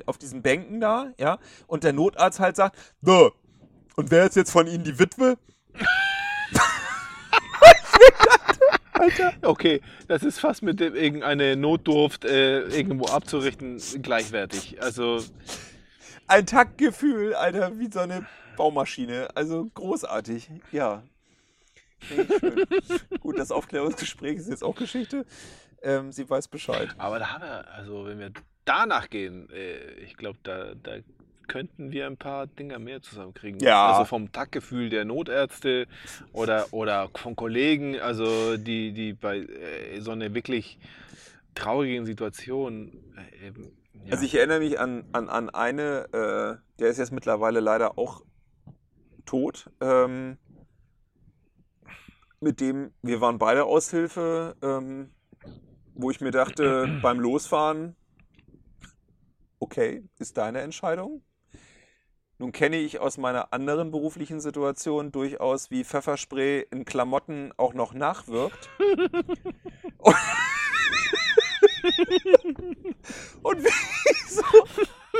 auf diesen Bänken da, ja, und der Notarzt halt sagt, so, und wer ist jetzt von Ihnen die Witwe? Okay, das ist fast mit dem irgendeine Notdurft äh, irgendwo abzurichten gleichwertig. Also Ein Taktgefühl, Alter, wie so eine Baumaschine. Also großartig, ja. Nee, schön. Gut, das Aufklärungsgespräch ist jetzt auch Geschichte. Ähm, sie weiß Bescheid. Aber da haben wir, also wenn wir danach gehen, äh, ich glaube, da, da könnten wir ein paar Dinger mehr zusammenkriegen. Ja. Also vom Taktgefühl der Notärzte oder, oder von Kollegen, also die, die bei äh, so einer wirklich traurigen Situation äh, eben. Ja. Also ich erinnere mich an, an, an eine, äh, der ist jetzt mittlerweile leider auch tot, ähm, mit dem, wir waren beide Aushilfe, ähm, wo ich mir dachte, beim Losfahren, okay, ist deine Entscheidung. Nun kenne ich aus meiner anderen beruflichen Situation durchaus, wie Pfefferspray in Klamotten auch noch nachwirkt. Und, und wie so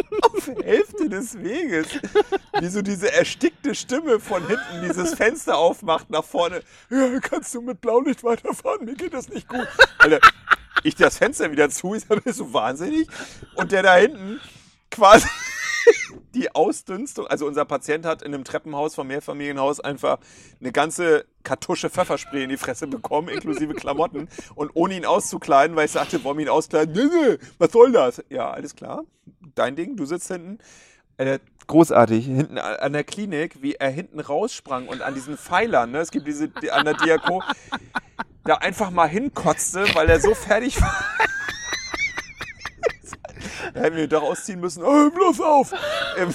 auf Hälfte des Weges, wie so diese erstickte Stimme von hinten dieses Fenster aufmacht nach vorne. Ja, kannst du mit Blaulicht weiterfahren? Mir geht das nicht gut. Alter, ich das Fenster wieder zu, ich sage, bist du wahnsinnig? Und der da hinten quasi die Ausdünstung, also unser Patient hat in einem Treppenhaus vom Mehrfamilienhaus einfach eine ganze Kartusche Pfefferspray in die Fresse bekommen, inklusive Klamotten. Und ohne ihn auszukleiden, weil ich sagte, wollen wir ihn auskleiden? Nee, was soll das? Ja, alles klar. Dein Ding, du sitzt hinten. Äh, großartig, hinten an der Klinik, wie er hinten raussprang und an diesen Pfeilern, ne? es gibt diese die, an der Diako, da einfach mal hinkotzte, weil er so fertig war. Da hätten wir doch ausziehen müssen. Oh, bloß auf! Ähm,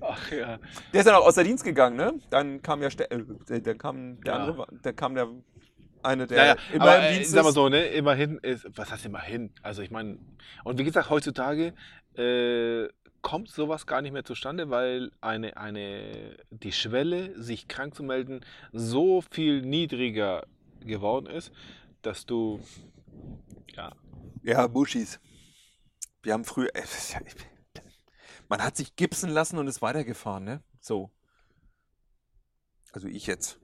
Ach ja. der ist dann auch außer Dienst gegangen, ne? Dann kam ja, Ste- äh, der, der kam der Ja. andere, der kam der eine, der Ja, ja, immer aber im äh, Dienst mal ist. so, ne, immerhin ist, was heißt immerhin? Also ich meine, und wie gesagt, heutzutage äh, kommt sowas gar nicht mehr zustande, weil eine, eine, die Schwelle, sich krank zu melden, so viel niedriger geworden ist, dass du, ja, Ja, Buschis. Wir haben früher. äh, Man hat sich gipsen lassen und ist weitergefahren, ne? So. Also ich jetzt.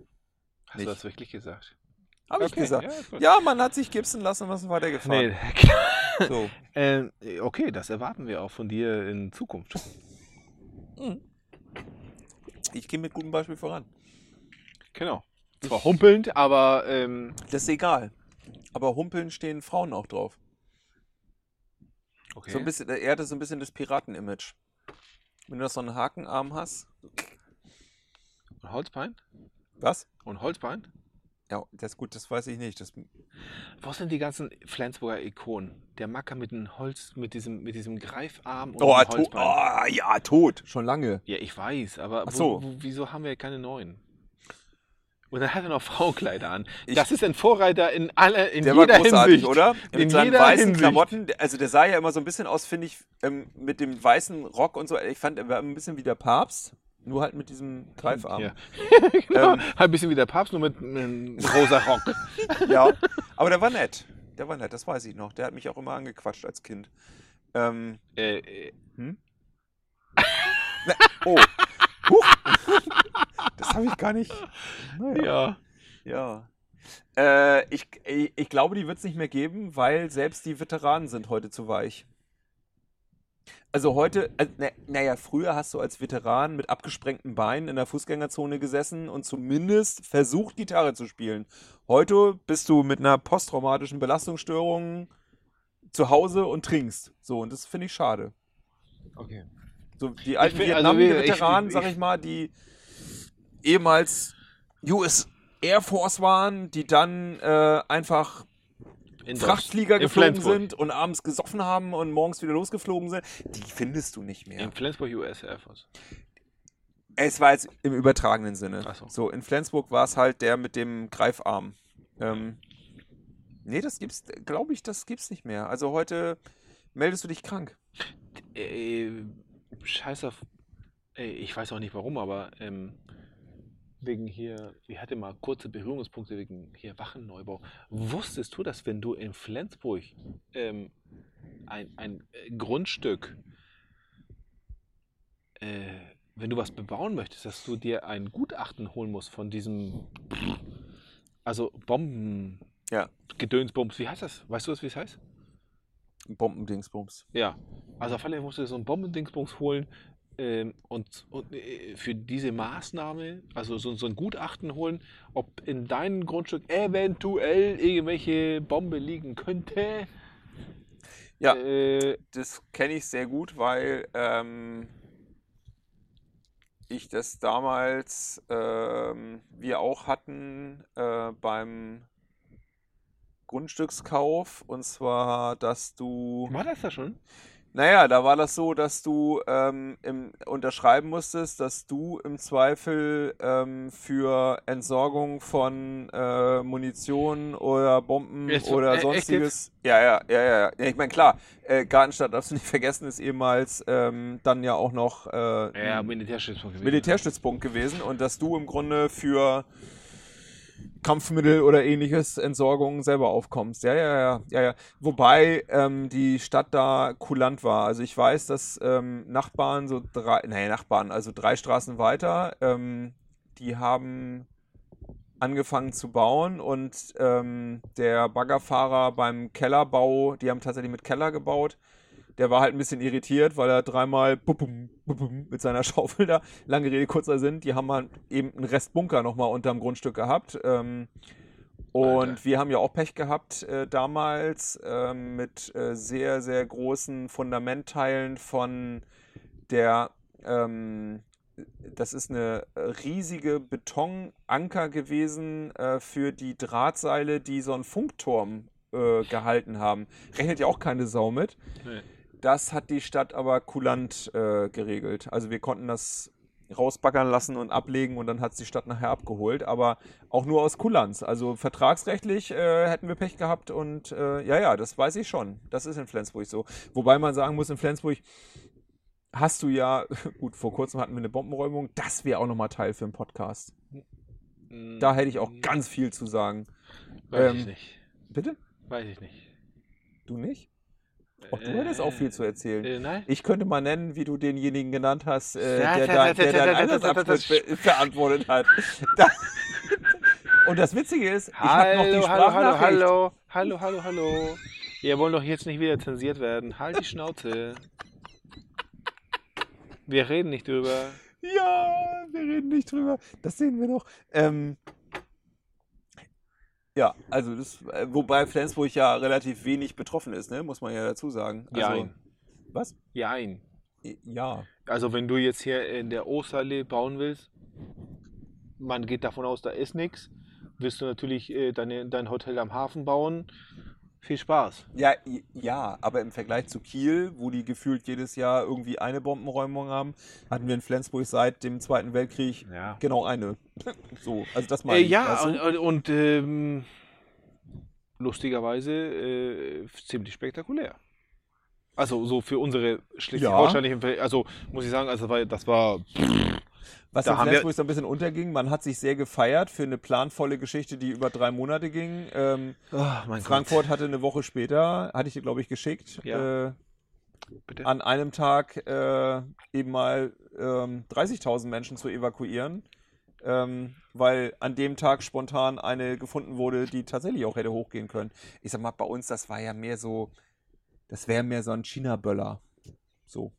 hast Nicht. du das wirklich gesagt? Habe ich Okay, gesagt. ja. Ja, man hat sich gipsen lassen und ist weitergefahren. Nee, klar. So. Ähm, okay, das erwarten wir auch von dir in Zukunft. Ich gehe mit gutem Beispiel voran. Genau. Zwar humpelnd, aber ähm, Das ist egal. Aber Humpeln stehen Frauen auch drauf. Okay. So ein bisschen, er hatte so ein bisschen das Piraten-Image. Wenn du noch so einen Hakenarm hast. Und Holzbein? Was? Und Holzbein? Ja, das ist gut, das weiß ich nicht. Das, Wo sind die ganzen Flensburger Ikonen? Der Macker mit dem Holz, mit diesem, mit diesem Greifarm und oh, dem Holzbein. oh, ja, tot. Schon lange. Ja, ich weiß, aber Ach wo, so. wo, wieso haben wir keine neuen? Und dann hat er noch Frauenkleider an. Ich- das ist ein Vorreiter in aller, in Der war jeder großartig, Hinsicht. oder? In Mit seinen jeder weißen Hinsicht. Klamotten. Also der sah ja immer so ein bisschen aus, finde ich, ähm, mit dem weißen Rock und so. Ich fand, er war ein bisschen wie der Papst. Nur halt mit diesem Greifarm. Ja. genau. Ähm. Ein bisschen wie der Papst, nur mit einem rosa Rock. Ja, aber der war nett. Der war nett, das weiß ich noch. Der hat mich auch immer angequatscht als Kind. Ähm, äh, äh, ne, oh. Huch. Das habe ich gar nicht. Naja. ja. Ja. Äh, ich, ich, ich glaube, die wird es nicht mehr geben, weil selbst die Veteranen sind heute zu weich. Also heute, äh, na, naja, früher hast du als Veteran mit abgesprengten Beinen in der Fußgängerzone gesessen und zumindest versucht, Gitarre zu spielen. Heute bist du mit einer posttraumatischen Belastungsstörung zu Hause und trinkst. So, und das finde ich schade. Okay. So die alten also Vietnam-Veteranen, ich- sag ich mal, die ehemals US Air Force waren, die dann äh, einfach In Frachtflieger in geflogen Flensburg. sind und abends gesoffen haben und morgens wieder losgeflogen sind, die findest du nicht mehr. In Flensburg US Air Force. Es war jetzt im übertragenen Sinne. Ach so. So, in Flensburg war es halt der mit dem Greifarm. Ähm, nee, das gibt's, glaube ich, das gibt's nicht mehr. Also heute meldest du dich krank. Äh, scheiß auf. Ey, ich weiß auch nicht warum, aber ähm, wegen hier, ich hatte mal kurze Berührungspunkte wegen hier Wachenneubau. Wusstest du, dass wenn du in Flensburg ähm, ein, ein äh, Grundstück, äh, wenn du was bebauen möchtest, dass du dir ein Gutachten holen musst von diesem, also Bomben, Ja. Gedönsbums, wie heißt das? Weißt du wie es heißt? Bombendingsbums. Ja, also auf alle Fälle musst du so einen Bombendingsbums holen ähm, und, und äh, für diese Maßnahme, also so, so ein Gutachten holen, ob in deinem Grundstück eventuell irgendwelche Bombe liegen könnte. Ja. Äh, Das kenne ich sehr gut, weil ähm, ich das damals ähm, wir auch hatten äh, beim Grundstückskauf. Und zwar, dass du. war das da schon? Naja, da war das so, dass du ähm, im, unterschreiben musstest, dass du im Zweifel ähm, für Entsorgung von äh, Munition oder Bomben oder äh, echt sonstiges. Ja, ja, ja, ja, ja. Ich meine, klar, äh, Gartenstadt darfst du nicht vergessen, ist ehemals ähm, dann ja auch noch äh, Ja, Militärstützpunkt gewesen. Militärstützpunkt gewesen und dass du im Grunde für Kampfmittel oder ähnliches Entsorgung selber aufkommst. Ja, ja, ja, ja, ja. Wobei ähm, die Stadt da kulant war. Also ich weiß, dass ähm, Nachbarn so drei, nee, Nachbarn, also drei Straßen weiter, ähm, die haben angefangen zu bauen und ähm, der Baggerfahrer beim Kellerbau, die haben tatsächlich mit Keller gebaut, der war halt ein bisschen irritiert, weil er dreimal bupum, bupum mit seiner Schaufel da, lange Rede, kurzer Sinn, die haben halt eben einen Rest Bunker nochmal unterm Grundstück gehabt. Ähm, und Alter. wir haben ja auch Pech gehabt äh, damals ähm, mit äh, sehr, sehr großen Fundamentteilen von der, ähm, das ist eine riesige Betonanker gewesen äh, für die Drahtseile, die so einen Funkturm äh, gehalten haben. Rechnet ja auch keine Sau mit. Nee. Das hat die Stadt aber kulant äh, geregelt. Also wir konnten das rausbaggern lassen und ablegen und dann hat es die Stadt nachher abgeholt, aber auch nur aus Kulanz. Also vertragsrechtlich äh, hätten wir Pech gehabt und äh, ja, ja, das weiß ich schon. Das ist in Flensburg so. Wobei man sagen muss, in Flensburg hast du ja, gut, vor kurzem hatten wir eine Bombenräumung, das wäre auch nochmal Teil für einen Podcast. Da hätte ich auch ganz viel zu sagen. Weiß ich ähm, nicht. Bitte? Weiß ich nicht. Du nicht? Auch du hättest auch viel zu erzählen. Äh, nein? Ich könnte mal nennen, wie du denjenigen genannt hast, äh, der, da, der deinen be- verantwortet hat. Und das Witzige ist, ich habe noch die Hallo, hallo, hallo, Sprachnachricht. hallo, hallo, hallo. Wir wollen doch jetzt nicht wieder zensiert werden. Halt die Schnauze. Wir reden nicht drüber. Ja, wir reden nicht drüber. Das sehen wir noch. Ähm, ja, also das, äh, wobei Flensburg ja relativ wenig betroffen ist, ne? muss man ja dazu sagen. Also, Jein. Was? Jein. Ja. Also wenn du jetzt hier in der Osterallee bauen willst, man geht davon aus, da ist nichts, wirst du natürlich äh, deine, dein Hotel am Hafen bauen. Viel Spaß. Ja, ja, aber im Vergleich zu Kiel, wo die gefühlt jedes Jahr irgendwie eine Bombenräumung haben, hatten wir in Flensburg seit dem Zweiten Weltkrieg Ja. genau eine. So, also das meine Äh, ich. ja, weißt du? und, und, ähm, lustigerweise äh, ziemlich spektakulär. Also so für unsere schleswig-holsteinischen, Verhält- also muss ich sagen, also weil das war Was da in Flensburg so ein bisschen unterging, man hat sich sehr gefeiert für eine planvolle Geschichte, die über drei Monate ging. Ähm, oh, Frankfurt hatte eine Woche später, hatte ich dir, glaube ich, geschickt, Ja. äh, an einem Tag äh, eben mal ähm, 30.000 Menschen zu evakuieren, ähm, weil an dem Tag spontan eine gefunden wurde, die tatsächlich auch hätte hochgehen können. Ich sag mal, bei uns, das war ja mehr so, das wäre mehr so ein China-Böller. So.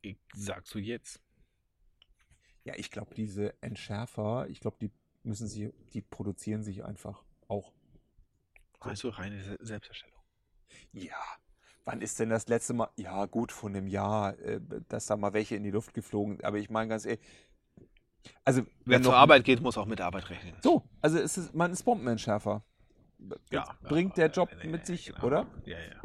Ich, sagst du jetzt? Ja, ich glaube, diese Entschärfer, ich glaube, die müssen sie, die produzieren sich einfach auch. Also reine Se- Selbsterstellung. Ja. Wann ist denn das letzte Mal? Ja, gut, vor einem Jahr, äh, dass da mal welche in die Luft geflogen. Aber ich meine ganz ehrlich, also Wer wenn zur Arbeit geht, muss auch mit Arbeit rechnen. So, also es ist, man ist Bombenentschärfer. Das bringt der Job nee, mit sich, genau. oder? Ja, ja.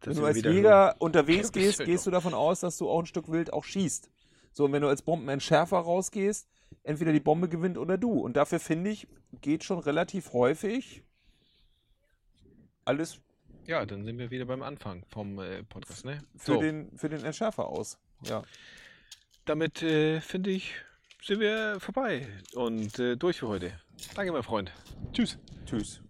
Wenn sind du als Jäger unterwegs gehst, ja gehst du davon aus, dass du auch ein Stück Wild auch schießt. So, und wenn du als Bombenentschärfer rausgehst, entweder die Bombe gewinnt oder du. Und dafür finde ich, geht schon relativ häufig alles Ja, dann sind wir wieder beim Anfang vom äh, Podcast, ne? für, So, den, für den Entschärfer aus. Ja. damit äh, finde ich, sind wir vorbei und äh, durch für heute. Danke, mein Freund. Tschüss. Tschüss.